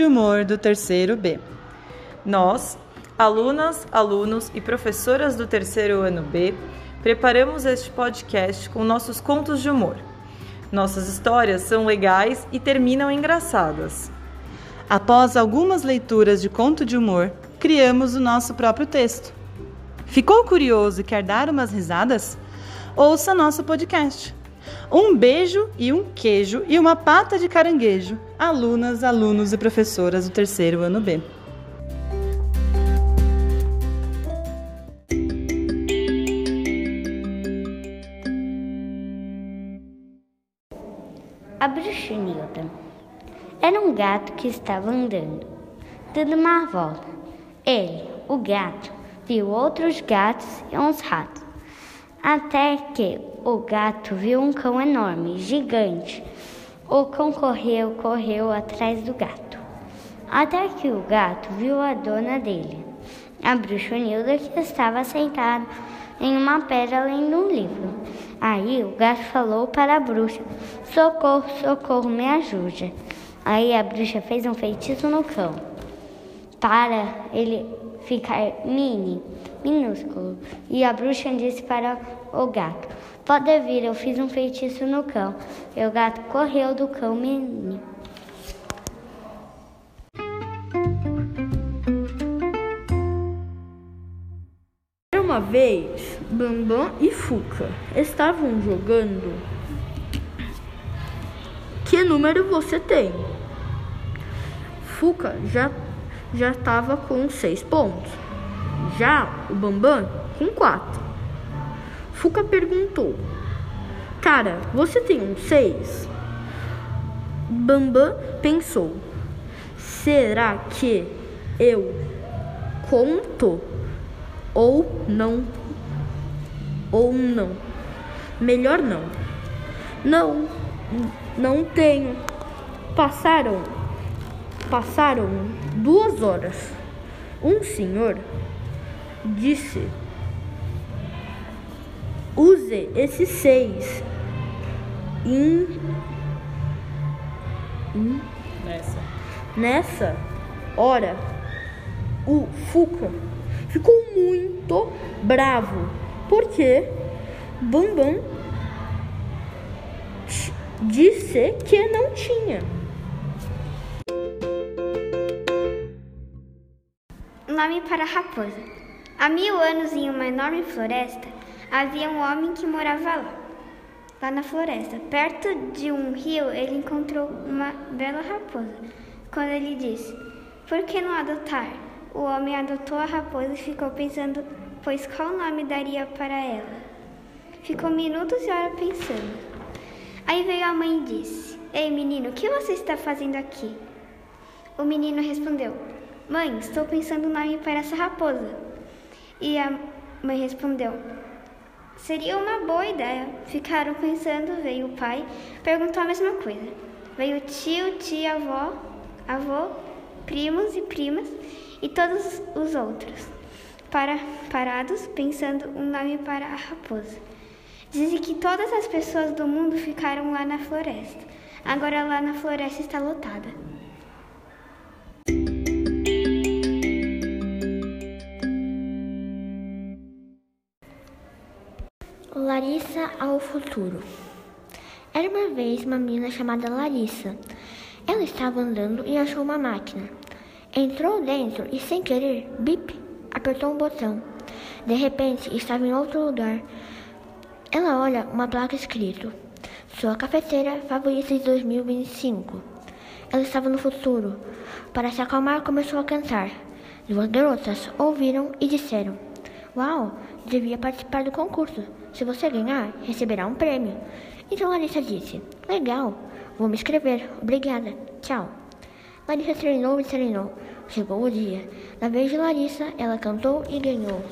de Humor do terceiro B. Nós, alunas, alunos e professoras do terceiro ano B, preparamos este podcast com nossos contos de humor. Nossas histórias são legais e terminam engraçadas. Após algumas leituras de conto de humor, criamos o nosso próprio texto. Ficou curioso e quer dar umas risadas? Ouça nosso podcast. Um beijo e um queijo e uma pata de caranguejo. Alunas, alunos e professoras do terceiro ano B. A bruxinilda era um gato que estava andando, dando uma volta. Ele, o gato, viu outros gatos e uns ratos. Até que o gato viu um cão enorme, gigante. O cão correu, correu atrás do gato. Até que o gato viu a dona dele, a bruxonilda, que estava sentada em uma pedra lendo um livro. Aí o gato falou para a bruxa: Socorro, socorro, me ajude. Aí a bruxa fez um feitiço no cão para ele ficar mini, minúsculo. E a bruxa disse para o gato: Pode vir, eu fiz um feitiço no cão. E o gato correu do cão mini. Uma vez, Bambam e Fuca estavam jogando. Que número você tem? Fuca já já estava com seis pontos. Já o Bambam com quatro. Fuca perguntou: Cara, você tem um seis? Bambam pensou: Será que eu conto ou não? Ou não? Melhor não. Não, não tenho. Passaram Passaram duas horas. Um senhor disse: Use esses seis em, em Nessa. Nessa hora, o Fuca ficou muito bravo porque Bambam disse que não tinha. Nome para a raposa. Há mil anos, em uma enorme floresta, havia um homem que morava lá. Lá na floresta, perto de um rio, ele encontrou uma bela raposa. Quando ele disse: Por que não adotar? O homem adotou a raposa e ficou pensando, pois qual nome daria para ela? Ficou minutos e horas pensando. Aí veio a mãe e disse: Ei, menino, o que você está fazendo aqui? O menino respondeu: Mãe, estou pensando no nome para essa raposa. E a mãe respondeu: Seria uma boa ideia. Ficaram pensando, veio o pai, perguntou a mesma coisa. Veio tio, tia, avó, avô, primos e primas e todos os outros, para, parados pensando um nome para a raposa. Dizem que todas as pessoas do mundo ficaram lá na floresta. Agora lá na floresta está lotada. Larissa ao futuro. Era uma vez uma menina chamada Larissa. Ela estava andando e achou uma máquina. Entrou dentro e, sem querer, bip, apertou um botão. De repente, estava em outro lugar. Ela olha uma placa escrito: Sua cafeteira favorita de 2025. Ela estava no futuro. Para se acalmar, começou a cantar. Duas garotas ouviram e disseram: Uau, devia participar do concurso. Se você ganhar, receberá um prêmio. Então Larissa disse: Legal, vou me inscrever. Obrigada. Tchau. Larissa treinou e treinou. Chegou o dia. Na vez de Larissa, ela cantou e ganhou.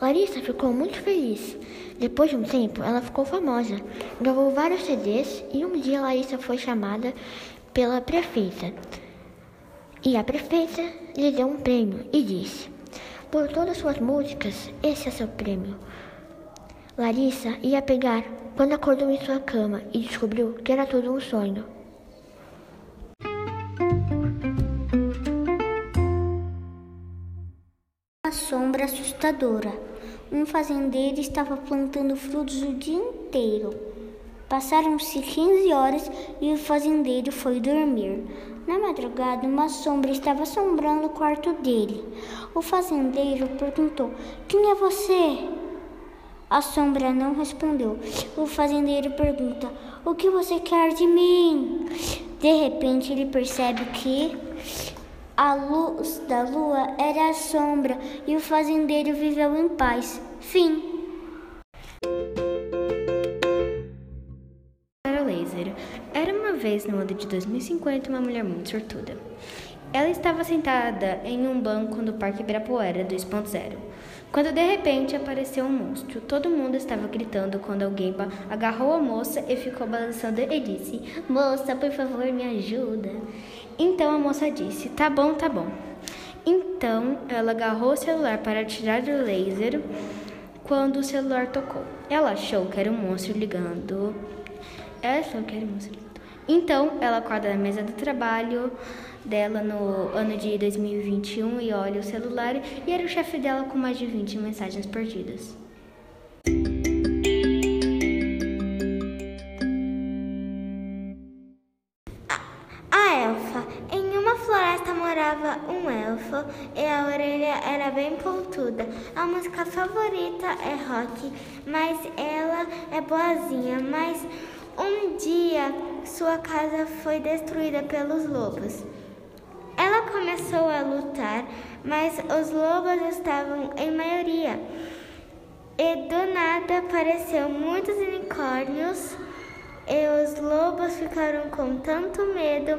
Larissa ficou muito feliz. Depois de um tempo, ela ficou famosa. Gravou vários CDs e um dia Larissa foi chamada pela prefeita. E a prefeita lhe deu um prêmio e disse: por todas suas músicas, esse é seu prêmio. Larissa ia pegar quando acordou em sua cama e descobriu que era todo um sonho. Uma sombra assustadora. Um fazendeiro estava plantando frutos o dia inteiro. Passaram-se 15 horas e o fazendeiro foi dormir. Na madrugada, uma sombra estava assombrando o quarto dele. O fazendeiro perguntou: Quem é você? A sombra não respondeu. O fazendeiro pergunta: O que você quer de mim? De repente, ele percebe que a luz da lua era a sombra e o fazendeiro viveu em paz. Fim. Para laser. Era uma vez no ano de 2050 uma mulher muito sortuda. Ela estava sentada em um banco no Parque Ibirapuera 2.0, quando de repente apareceu um monstro. Todo mundo estava gritando quando alguém agarrou a moça e ficou balançando e disse: Moça, por favor, me ajuda. Então a moça disse: Tá bom, tá bom. Então ela agarrou o celular para tirar o laser quando o celular tocou. Ela achou que era um monstro ligando. Ela achou que era um monstro ligando. Então ela acorda na mesa do trabalho dela no ano de 2021 e olha o celular e era o chefe dela com mais de 20 mensagens perdidas. morava um elfo e a orelha era bem pontuda. A música favorita é rock, mas ela é boazinha. Mas um dia sua casa foi destruída pelos lobos. Ela começou a lutar, mas os lobos estavam em maioria. E do nada apareceu muitos unicórnios e os lobos ficaram com tanto medo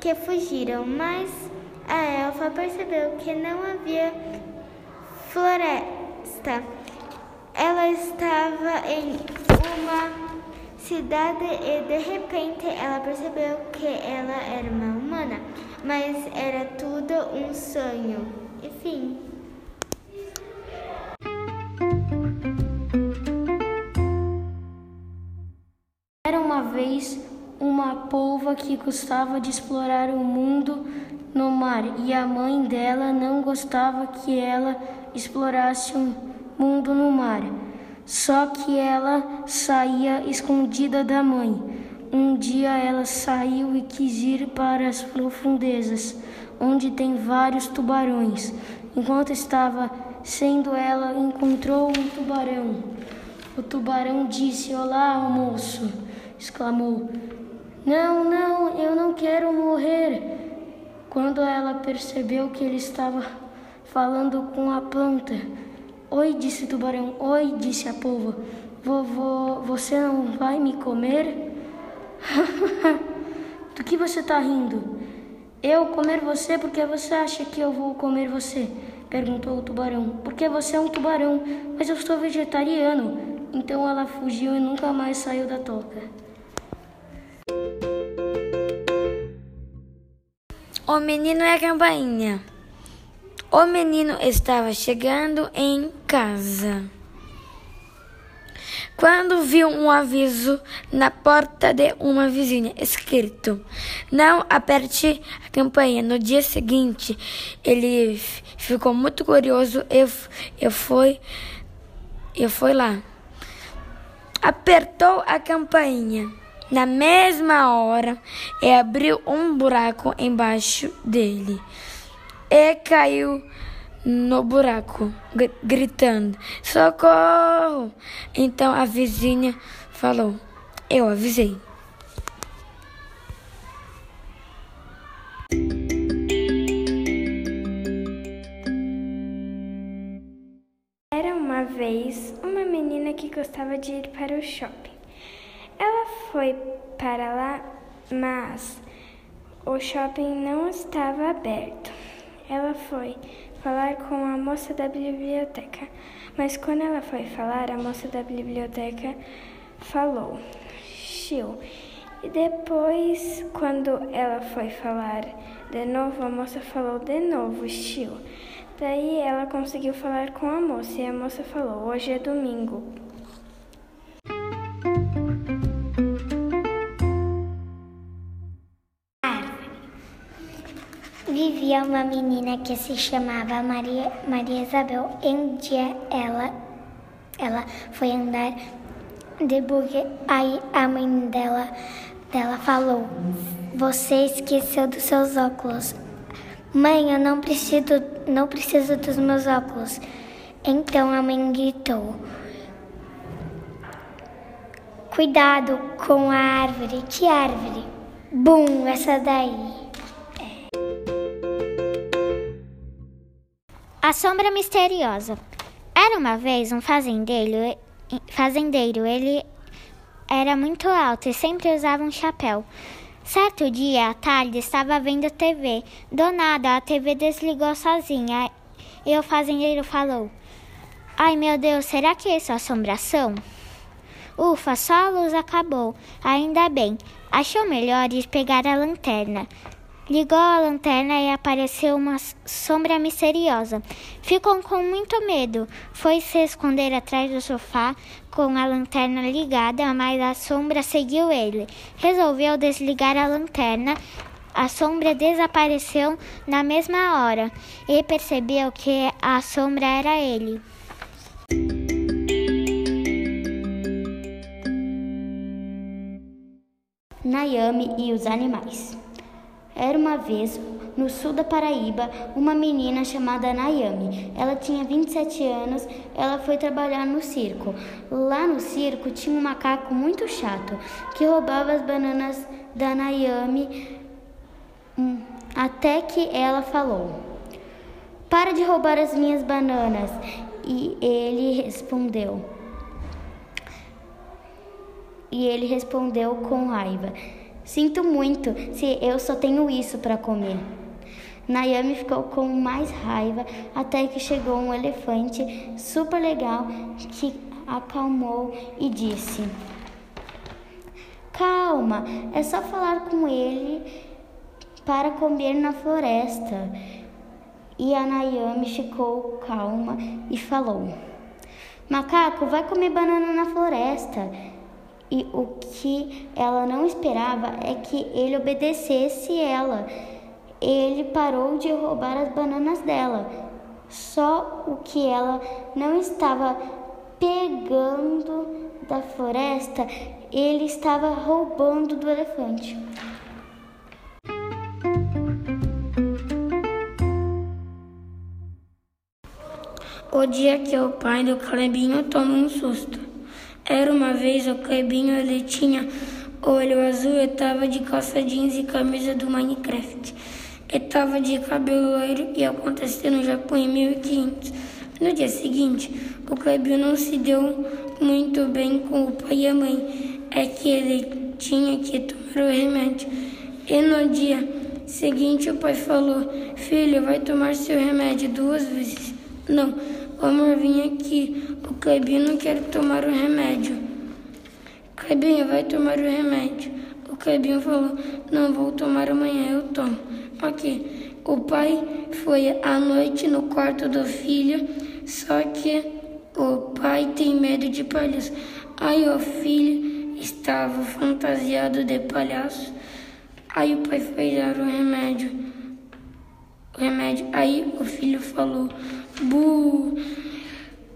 que fugiram, mas a elfa percebeu que não havia floresta. Ela estava em uma cidade e de repente ela percebeu que ela era uma humana, mas era tudo um sonho. Enfim. Era uma vez uma polva que gostava de explorar o mundo no mar e a mãe dela não gostava que ela explorasse o mundo no mar. Só que ela saía escondida da mãe. Um dia ela saiu e quis ir para as profundezas, onde tem vários tubarões. Enquanto estava sendo ela encontrou um tubarão. O tubarão disse: "Olá, moço!" exclamou. "Não, não, eu não quero morrer." Quando ela percebeu que ele estava falando com a planta, Oi, disse o tubarão. Oi, disse a polva. Vovô, você não vai me comer? Do que você está rindo? Eu comer você porque você acha que eu vou comer você? Perguntou o tubarão. Porque você é um tubarão, mas eu sou vegetariano. Então ela fugiu e nunca mais saiu da toca. O menino e a campainha. O menino estava chegando em casa quando viu um aviso na porta de uma vizinha escrito: Não aperte a campainha. No dia seguinte, ele ficou muito curioso e eu foi eu foi lá. Apertou a campainha na mesma hora e abriu um buraco embaixo dele e caiu no buraco, gritando: Socorro! Então a vizinha falou: Eu avisei. Era uma vez uma menina que gostava de ir para o shopping. Ela foi para lá, mas o shopping não estava aberto. Ela foi falar com a moça da biblioteca, mas quando ela foi falar, a moça da biblioteca falou, chiu. E depois, quando ela foi falar de novo, a moça falou de novo, chiu. Daí ela conseguiu falar com a moça e a moça falou: Hoje é domingo, Havia uma menina que se chamava Maria, Maria Isabel. E um dia ela, ela foi andar de buggy. Aí a mãe dela, dela falou: Você esqueceu dos seus óculos. Mãe, eu não preciso, não preciso dos meus óculos. Então a mãe gritou: Cuidado com a árvore. Que árvore? Bum, essa daí. A sombra misteriosa. Era uma vez um fazendeiro, fazendeiro. Ele era muito alto e sempre usava um chapéu. Certo dia, à tarde, estava vendo TV. Do nada, a TV desligou sozinha. E o fazendeiro falou: Ai meu Deus, será que isso é assombração? Ufa, só a luz acabou. Ainda bem. Achou melhor ir pegar a lanterna. Ligou a lanterna e apareceu uma sombra misteriosa. Ficou com muito medo. Foi se esconder atrás do sofá com a lanterna ligada, mas a sombra seguiu ele. Resolveu desligar a lanterna. A sombra desapareceu na mesma hora e percebeu que a sombra era ele. Nayame e os animais. Era uma vez, no sul da Paraíba, uma menina chamada Nayami. Ela tinha 27 anos, ela foi trabalhar no circo. Lá no circo tinha um macaco muito chato que roubava as bananas da Nayami hum, até que ela falou: Para de roubar as minhas bananas. E ele respondeu. E ele respondeu com raiva. Sinto muito se eu só tenho isso para comer. Nayami ficou com mais raiva até que chegou um elefante super legal que acalmou e disse: Calma, é só falar com ele para comer na floresta. E a Nayami ficou calma e falou: Macaco, vai comer banana na floresta. E o que ela não esperava é que ele obedecesse ela. Ele parou de roubar as bananas dela. Só o que ela não estava pegando da floresta, ele estava roubando do elefante. O dia que o pai do Clebinho toma um susto. Era uma vez o Clebinho, ele tinha olho azul e tava de calça jeans e camisa do Minecraft. E tava de cabelo loiro e aconteceu no Japão em 1500. No dia seguinte, o Clebinho não se deu muito bem com o pai e a mãe. É que ele tinha que tomar o remédio. E no dia seguinte o pai falou, filho, vai tomar seu remédio duas vezes. Não, o amor, vim aqui. O Clebinho não quer tomar o remédio. Clebinho, vai tomar o remédio. O Clebinho falou, não vou tomar amanhã, eu tomo. Ok. O pai foi à noite no quarto do filho, só que o pai tem medo de palhaço. Aí o filho estava fantasiado de palhaço. Aí o pai foi dar o remédio. O remédio. Aí o filho falou, Bu!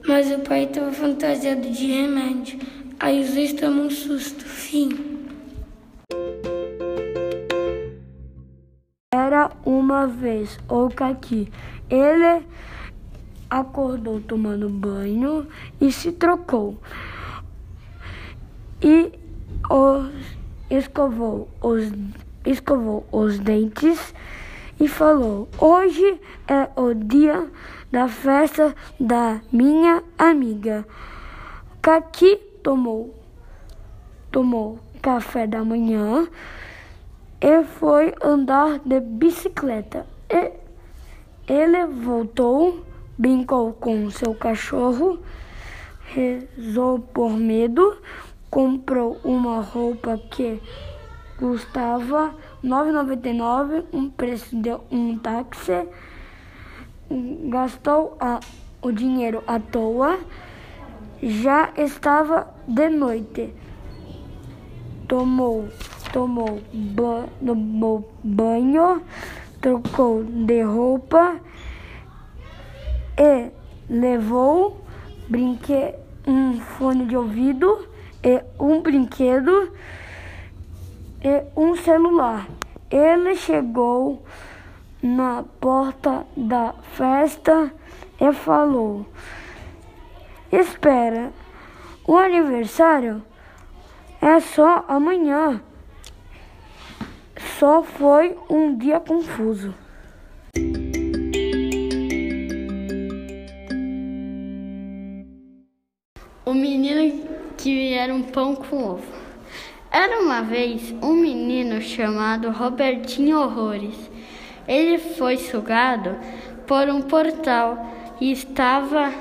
Mas o pai estava fantasiado de remédio. Aí os dois tomam um susto. Fim. Era uma vez o Kaki. Ele acordou tomando banho e se trocou. E os, escovou, os, escovou os dentes e falou: Hoje é o dia da festa da minha amiga. Kaki tomou, tomou café da manhã e foi andar de bicicleta. E ele voltou, brincou com seu cachorro, rezou por medo, comprou uma roupa que custava 9,99, um preço de um táxi gastou a, o dinheiro à toa, já estava de noite. Tomou, tomou, tomou banho, trocou de roupa e levou brinque um fone de ouvido e um brinquedo um celular. Ele chegou na porta da festa e falou: Espera, o aniversário é só amanhã. Só foi um dia confuso. O menino que era um pão com ovo. Era uma vez um menino chamado Robertinho Horrores. Ele foi sugado por um portal e estava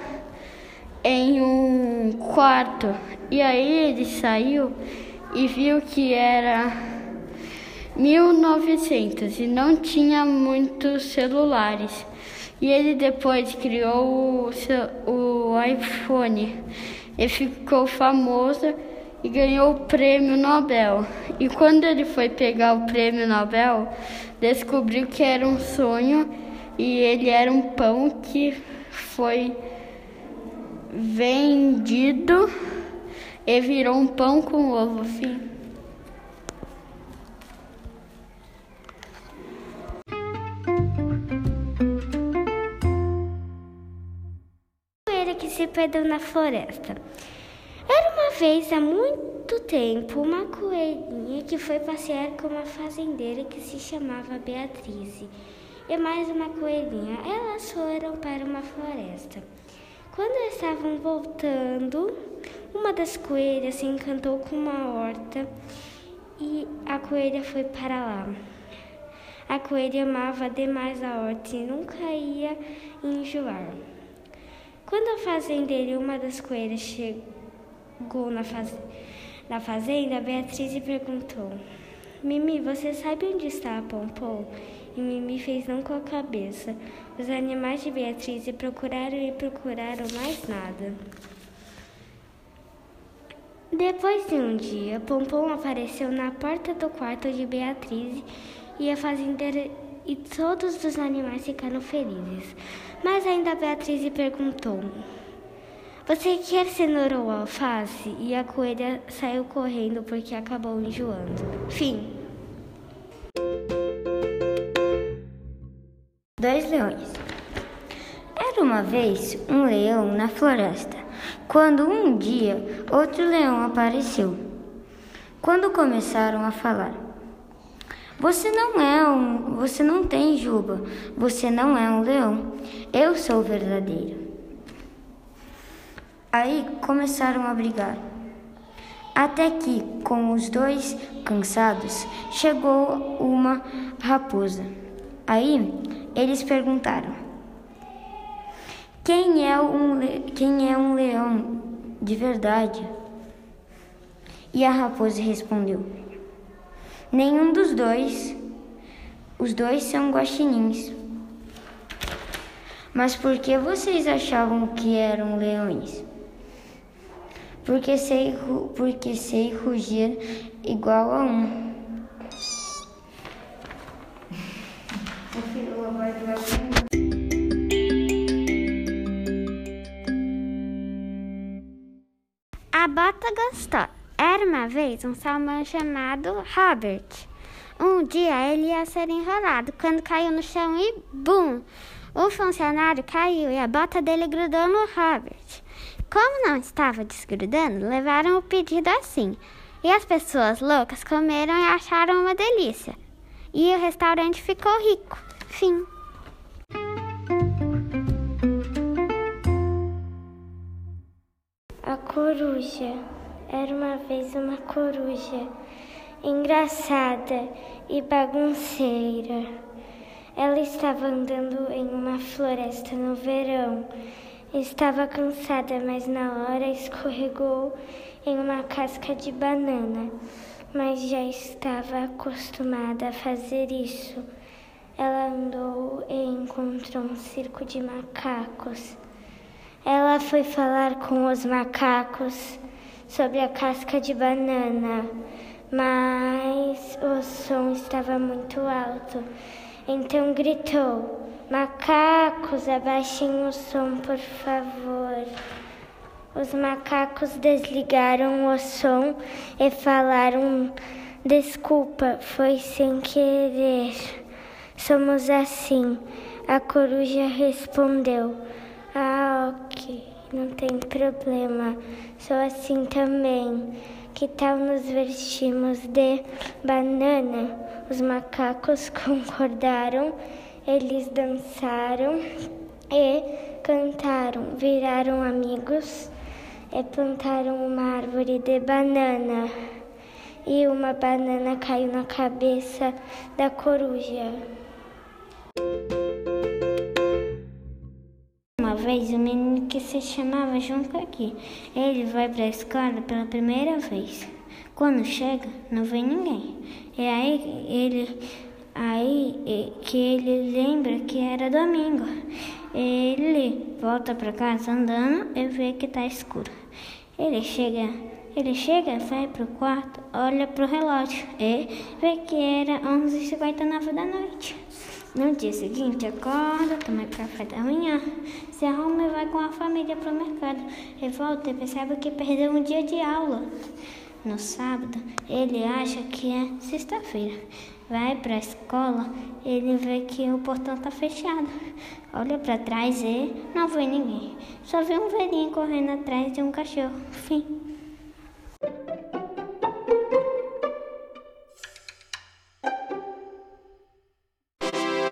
em um quarto. E aí ele saiu e viu que era 1900 e não tinha muitos celulares. E ele depois criou o, o iPhone e ficou famoso e ganhou o prêmio Nobel. E quando ele foi pegar o prêmio Nobel, descobriu que era um sonho e ele era um pão que foi vendido e virou um pão com ovo. Fim. que se perdeu na floresta. Era uma vez, há muito tempo, uma coelhinha que foi passear com uma fazendeira que se chamava Beatriz. E mais uma coelhinha. Elas foram para uma floresta. Quando estavam voltando, uma das coelhas se encantou com uma horta e a coelha foi para lá. A coelha amava demais a horta e nunca ia enjoar. Quando a fazendeira e uma das coelhas chegou na, faz... na fazenda, Beatriz perguntou: Mimi, você sabe onde está a Pompom? E Mimi fez não com a cabeça. Os animais de Beatriz procuraram e procuraram mais nada. Depois de um dia, Pompom apareceu na porta do quarto de Beatriz e a fazendeira e todos os animais ficaram felizes. Mas ainda Beatriz perguntou: Você quer cenoura ou alface? E a coelha saiu correndo porque acabou enjoando. Fim. Dois leões. Era uma vez um leão na floresta, quando um dia outro leão apareceu. Quando começaram a falar, você não é um, você não tem juba, você não é um leão. Eu sou verdadeiro. Aí começaram a brigar. Até que, com os dois cansados, chegou uma raposa. Aí eles perguntaram: Quem é um, quem é um leão de verdade? E a raposa respondeu: Nenhum dos dois. Os dois são guaxinins. Mas por que vocês achavam que eram leões? Porque sei, porque sei rugir igual a um. A bota gostou. Era uma vez um salmão chamado Robert. Um dia ele ia ser enrolado quando caiu no chão e bum! O funcionário caiu e a bota dele grudou no Robert. Como não estava desgrudando, levaram o pedido assim. E as pessoas loucas comeram e acharam uma delícia. E o restaurante ficou rico. Fim. A coruja. Era uma vez uma coruja engraçada e bagunceira. Ela estava andando em uma floresta no verão. Estava cansada, mas na hora escorregou em uma casca de banana, mas já estava acostumada a fazer isso. Ela andou e encontrou um circo de macacos. Ela foi falar com os macacos sobre a casca de banana, mas o som estava muito alto Então gritou: Macacos, abaixem o som, por favor. Os macacos desligaram o som e falaram: Desculpa, foi sem querer. Somos assim. A coruja respondeu: Ah, ok, não tem problema. Sou assim também. Que tal nos vestimos de banana? Os macacos concordaram, eles dançaram e cantaram, viraram amigos e plantaram uma árvore de banana. E uma banana caiu na cabeça da coruja. Uma vez um menino que se chamava João Caqui. Ele vai para a escola pela primeira vez. Quando chega, não vê ninguém. E aí ele aí que ele lembra que era domingo. Ele volta para casa andando e vê que está escuro. Ele chega, ele chega, vai pro quarto, olha pro relógio e vê que era 11h59 da noite. No dia seguinte, acorda, toma café da manhã, se arruma e vai com a família pro mercado. E volta e percebe que perdeu um dia de aula. No sábado, ele acha que é sexta-feira. Vai para a escola, ele vê que o portão está fechado. Olha para trás e não vê ninguém. Só vê um velhinho correndo atrás de um cachorro. Fim.